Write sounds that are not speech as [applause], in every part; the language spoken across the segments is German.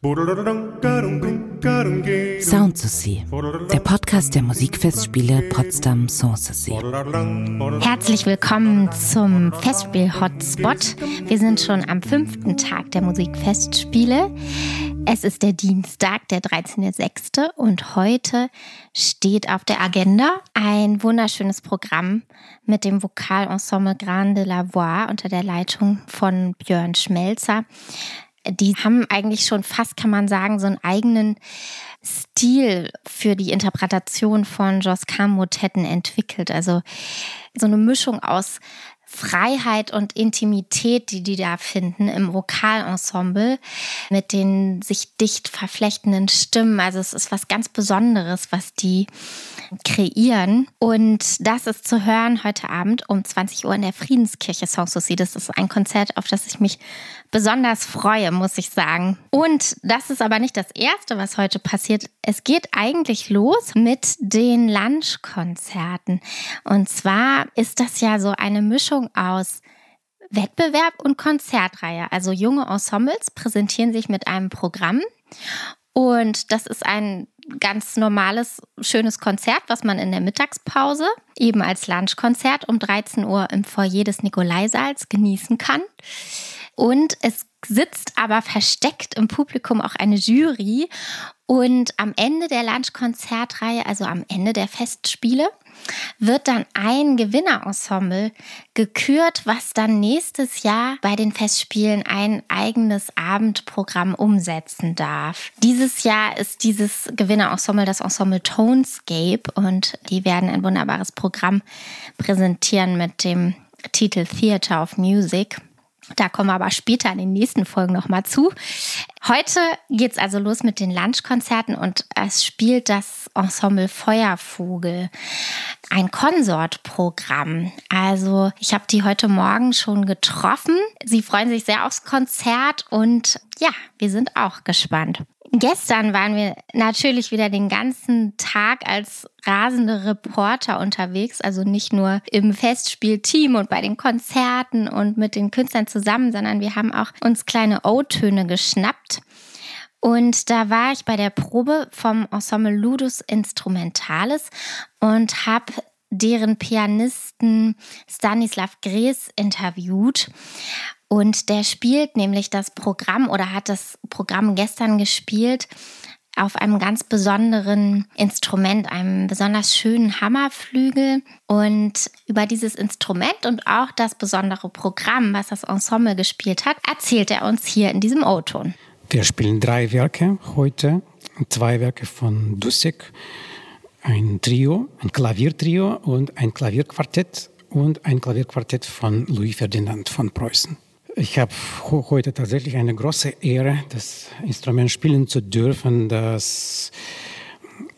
Sound der Podcast der Musikfestspiele Potsdam Sanssouci. Herzlich willkommen zum Festspiel Hotspot. Wir sind schon am fünften Tag der Musikfestspiele. Es ist der Dienstag, der 13.06. und heute steht auf der Agenda ein wunderschönes Programm mit dem Vokalensemble Grande la Voix unter der Leitung von Björn Schmelzer die haben eigentlich schon fast, kann man sagen, so einen eigenen Stil für die Interpretation von Jos Motetten entwickelt. Also so eine Mischung aus Freiheit und Intimität, die die da finden im Vokalensemble mit den sich dicht verflechtenden Stimmen. Also es ist was ganz Besonderes, was die kreieren. Und das ist zu hören heute Abend um 20 Uhr in der Friedenskirche Sanssouci. Das ist ein Konzert, auf das ich mich besonders freue, muss ich sagen. Und das ist aber nicht das Erste, was heute passiert. Es geht eigentlich los mit den Lunchkonzerten. Und zwar ist das ja so eine Mischung aus Wettbewerb und Konzertreihe. Also junge Ensembles präsentieren sich mit einem Programm. Und das ist ein ganz normales, schönes Konzert, was man in der Mittagspause eben als Lunchkonzert um 13 Uhr im Foyer des Nikolaisaals genießen kann. Und es sitzt aber versteckt im Publikum auch eine Jury. Und am Ende der Lunchkonzertreihe, also am Ende der Festspiele, wird dann ein Gewinnerensemble gekürt, was dann nächstes Jahr bei den Festspielen ein eigenes Abendprogramm umsetzen darf. Dieses Jahr ist dieses Gewinnerensemble das Ensemble Tonescape und die werden ein wunderbares Programm präsentieren mit dem Titel Theater of Music. Da kommen wir aber später in den nächsten Folgen nochmal zu. Heute geht es also los mit den Lunchkonzerten und es spielt das Ensemble Feuervogel, ein Konsortprogramm. Also ich habe die heute Morgen schon getroffen. Sie freuen sich sehr aufs Konzert und ja, wir sind auch gespannt. Gestern waren wir natürlich wieder den ganzen Tag als rasende Reporter unterwegs, also nicht nur im Festspielteam und bei den Konzerten und mit den Künstlern zusammen, sondern wir haben auch uns kleine O-Töne geschnappt. Und da war ich bei der Probe vom Ensemble Ludus Instrumentalis und habe deren Pianisten Stanislav Gres interviewt. Und der spielt nämlich das Programm oder hat das Programm gestern gespielt auf einem ganz besonderen Instrument, einem besonders schönen Hammerflügel. Und über dieses Instrument und auch das besondere Programm, was das Ensemble gespielt hat, erzählt er uns hier in diesem O-Ton. Wir spielen drei Werke heute, zwei Werke von Dussek, ein Trio, ein Klaviertrio und ein Klavierquartett und ein Klavierquartett von Louis Ferdinand von Preußen. Ich habe heute tatsächlich eine große Ehre, das Instrument spielen zu dürfen. Das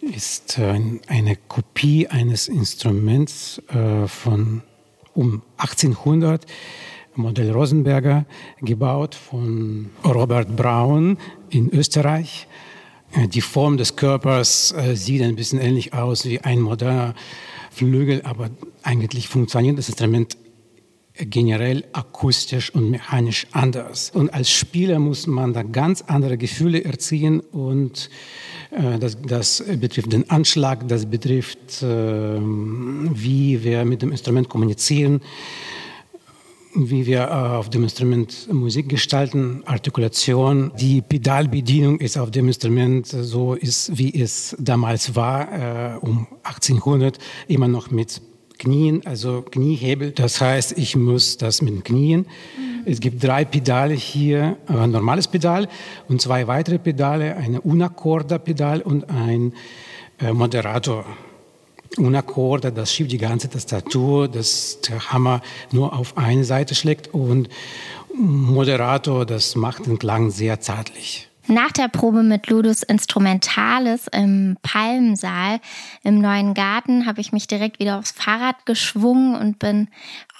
ist eine Kopie eines Instruments äh, von um 1800, Modell Rosenberger, gebaut von Robert Braun in Österreich. Äh, die Form des Körpers äh, sieht ein bisschen ähnlich aus wie ein moderner Flügel, aber eigentlich funktioniert das Instrument generell akustisch und mechanisch anders. Und als Spieler muss man da ganz andere Gefühle erziehen und äh, das, das, betrifft den Anschlag, das betrifft, äh, wie wir mit dem Instrument kommunizieren, wie wir äh, auf dem Instrument Musik gestalten, Artikulation. Die Pedalbedienung ist auf dem Instrument so ist, wie es damals war, äh, um 1800, immer noch mit Knien, also Kniehebel. Das heißt, ich muss das mit den Knien. Mhm. Es gibt drei Pedale hier, ein normales Pedal und zwei weitere Pedale, eine Unaccorda-Pedal und ein äh, Moderator. Unaccorda, das schiebt die ganze Tastatur, dass der Hammer nur auf eine Seite schlägt und Moderator, das macht den Klang sehr zärtlich. Nach der Probe mit Ludus Instrumentalis im Palmsaal im neuen Garten habe ich mich direkt wieder aufs Fahrrad geschwungen und bin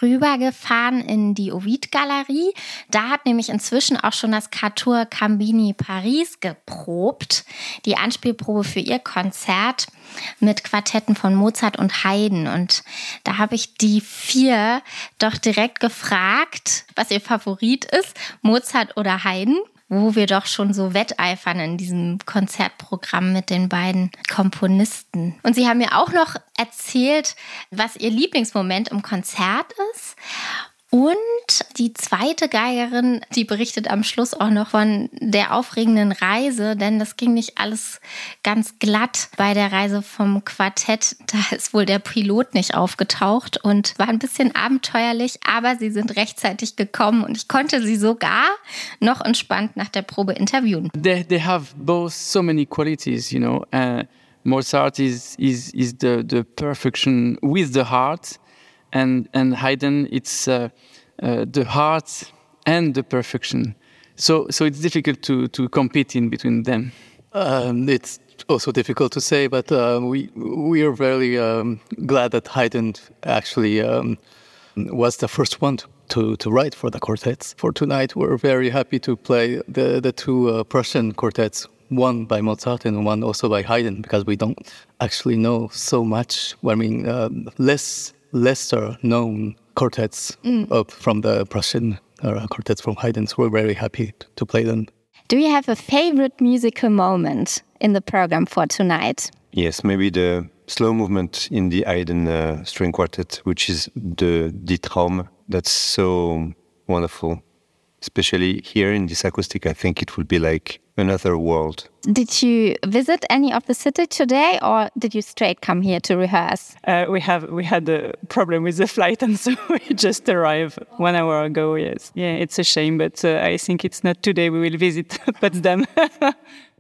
rübergefahren in die Ovid-Galerie. Da hat nämlich inzwischen auch schon das Catur Cambini Paris geprobt, die Anspielprobe für ihr Konzert mit Quartetten von Mozart und Haydn. Und da habe ich die vier doch direkt gefragt, was ihr Favorit ist, Mozart oder Haydn. Wo wir doch schon so wetteifern in diesem Konzertprogramm mit den beiden Komponisten. Und sie haben mir auch noch erzählt, was ihr Lieblingsmoment im Konzert ist. Und die zweite Geigerin, die berichtet am Schluss auch noch von der aufregenden Reise, denn das ging nicht alles ganz glatt bei der Reise vom Quartett. Da ist wohl der Pilot nicht aufgetaucht und war ein bisschen abenteuerlich, aber sie sind rechtzeitig gekommen und ich konnte sie sogar noch entspannt nach der Probe interviewen. They, they have both so many qualities, you know. Uh, Mozart is, is, is the, the perfection with the heart. And and Haydn it's uh, uh, the heart and the perfection. So so it's difficult to to compete in between them. Um, it's also difficult to say, but uh, we we are very um, glad that Haydn actually um, was the first one to, to, to, write for the quartets. For tonight, we're very happy to play the the two uh, Prussian quartets, one by Mozart and one also by Haydn, because we don't actually know so much. I mean, uh, less lesser known quartets mm. from the Prussian uh, quartets from Haydn. So we're very happy to play them. Do you have a favorite musical moment in the program for tonight? Yes, maybe the slow movement in the Haydn uh, string quartet, which is the Die Traum. That's so wonderful. Especially here in this acoustic, I think it would be like another world. Did you visit any of the city today, or did you straight come here to rehearse? Uh, we have we had a problem with the flight, [laughs] and so we just arrived one hour ago. Yes, yeah, it's a shame, but uh, I think it's not today. We will visit [laughs] Potsdam.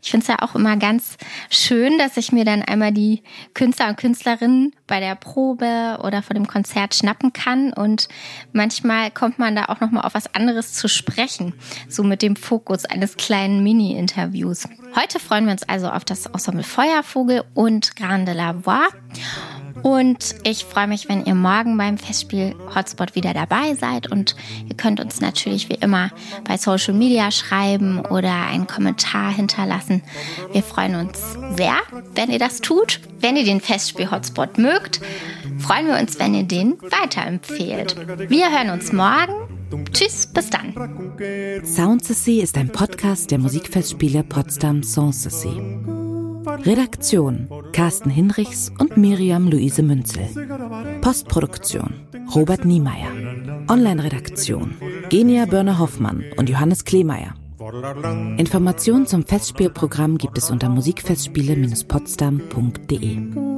Ich finde es ja auch immer ganz schön, dass ich mir dann einmal die Künstler und Künstlerinnen bei der Probe oder vor dem Konzert schnappen kann. Und manchmal kommt man da auch nochmal auf was anderes zu sprechen. So mit dem Fokus eines kleinen Mini-Interviews. Heute freuen wir uns also auf das Ensemble Feuervogel und Grande la Voix. Und ich freue mich, wenn ihr morgen beim Festspiel Hotspot wieder dabei seid. Und ihr könnt uns natürlich wie immer bei Social Media schreiben oder einen Kommentar hinterlassen. Wir freuen uns sehr, wenn ihr das tut. Wenn ihr den Festspiel Hotspot mögt, freuen wir uns, wenn ihr den weiterempfehlt. Wir hören uns morgen. Tschüss, bis dann. Sound ist ein Podcast der Musikfestspiele Potsdam Sanssouci. Redaktion Carsten Hinrichs und Miriam Luise Münzel. Postproduktion Robert Niemeyer. Online-Redaktion Genia Börner-Hoffmann und Johannes Kleemeyer. Informationen zum Festspielprogramm gibt es unter musikfestspiele-potsdam.de.